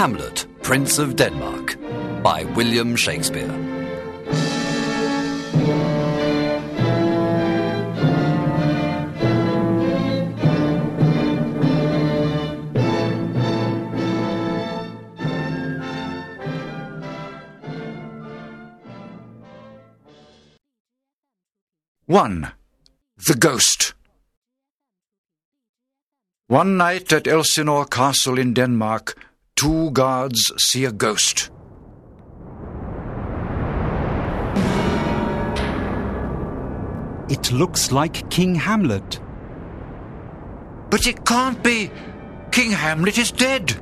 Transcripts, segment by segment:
Hamlet, Prince of Denmark, by William Shakespeare. One. The Ghost. One night at Elsinore Castle in Denmark, two guards see a ghost. It looks like King Hamlet. But it can't be! King Hamlet is dead!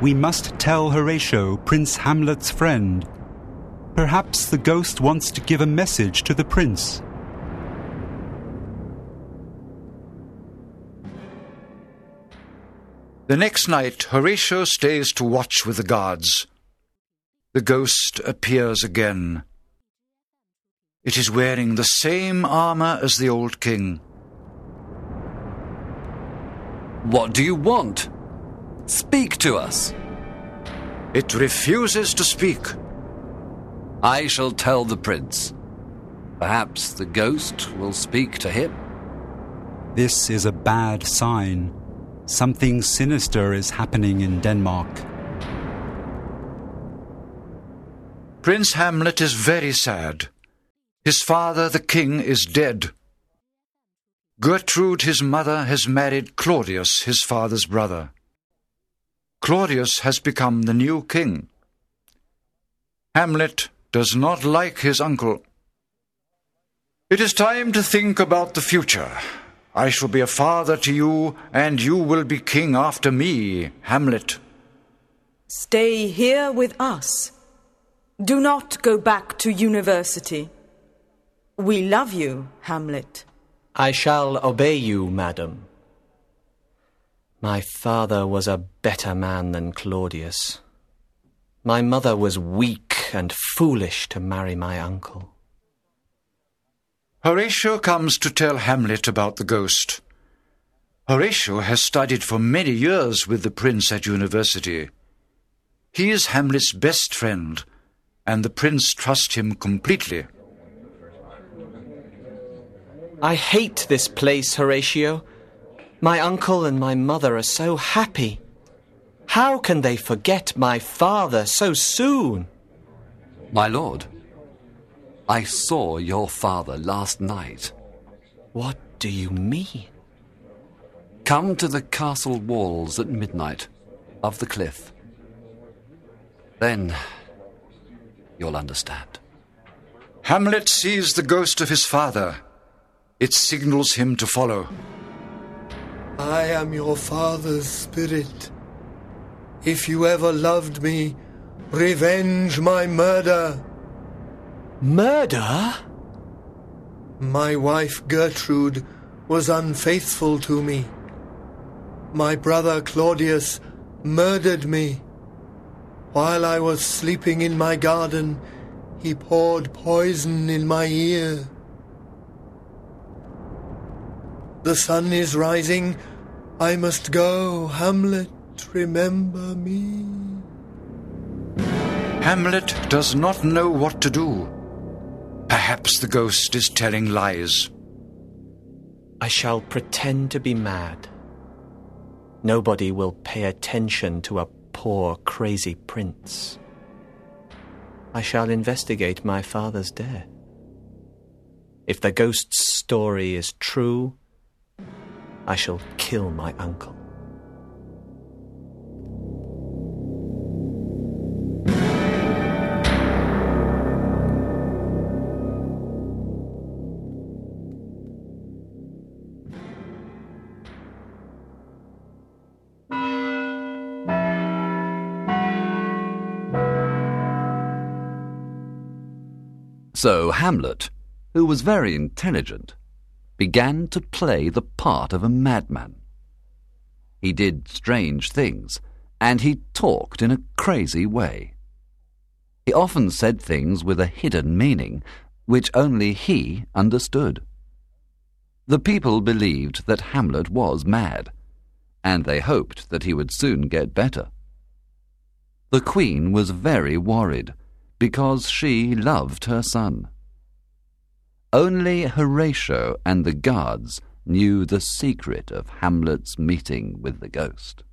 We must tell Horatio, Prince Hamlet's friend. Perhaps the ghost wants to give a message to the prince. The next night, Horatio stays to watch with the guards. The ghost appears again. It is wearing the same armor as the old king. What do you want? Speak to us. It refuses to speak. I shall tell the prince. Perhaps the ghost will speak to him. This is a bad sign. Something sinister is happening in Denmark. Prince Hamlet is very sad. His father, the king, is dead. Gertrude, his mother, has married Claudius, his father's brother. Claudius has become the new king. Hamlet does not like his uncle. It is time to think about the future. I shall be a father to you, and you will be king after me, Hamlet. Stay here with us. Do not go back to university. We love you, Hamlet. I shall obey you, madam. My father was a better man than Claudius. My mother was weak and foolish to marry my uncle. Horatio comes to tell Hamlet about the ghost. Horatio has studied for many years with the prince at university. He is Hamlet's best friend, and the prince trusts him completely. I hate this place, Horatio. My uncle and my mother are so happy. How can they forget my father so soon? My lord, I saw your father last night. What do you mean? Come to the castle walls at midnight, of the cliff. Then you'll understand. Hamlet sees the ghost of his father. It signals him to follow. I am your father's spirit. If you ever loved me, revenge my murder. Murder? My wife Gertrude was unfaithful to me. My brother Claudius murdered me. While I was sleeping in my garden, he poured poison in my ear. The sun is rising. I must go. Hamlet, remember me. Hamlet does not know what to do. Perhaps the ghost is telling lies. I shall pretend to be mad. Nobody will pay attention to a poor, crazy prince. I shall investigate my father's death. If the ghost's story is true, I shall kill my uncle. So Hamlet, who was very intelligent, began to play the part of a madman. He did strange things, and he talked in a crazy way. He often said things with a hidden meaning, which only he understood. The people believed that Hamlet was mad, and they hoped that he would soon get better. The Queen was very worried because she loved her son. Only Horatio and the guards knew the secret of Hamlet's meeting with the ghost.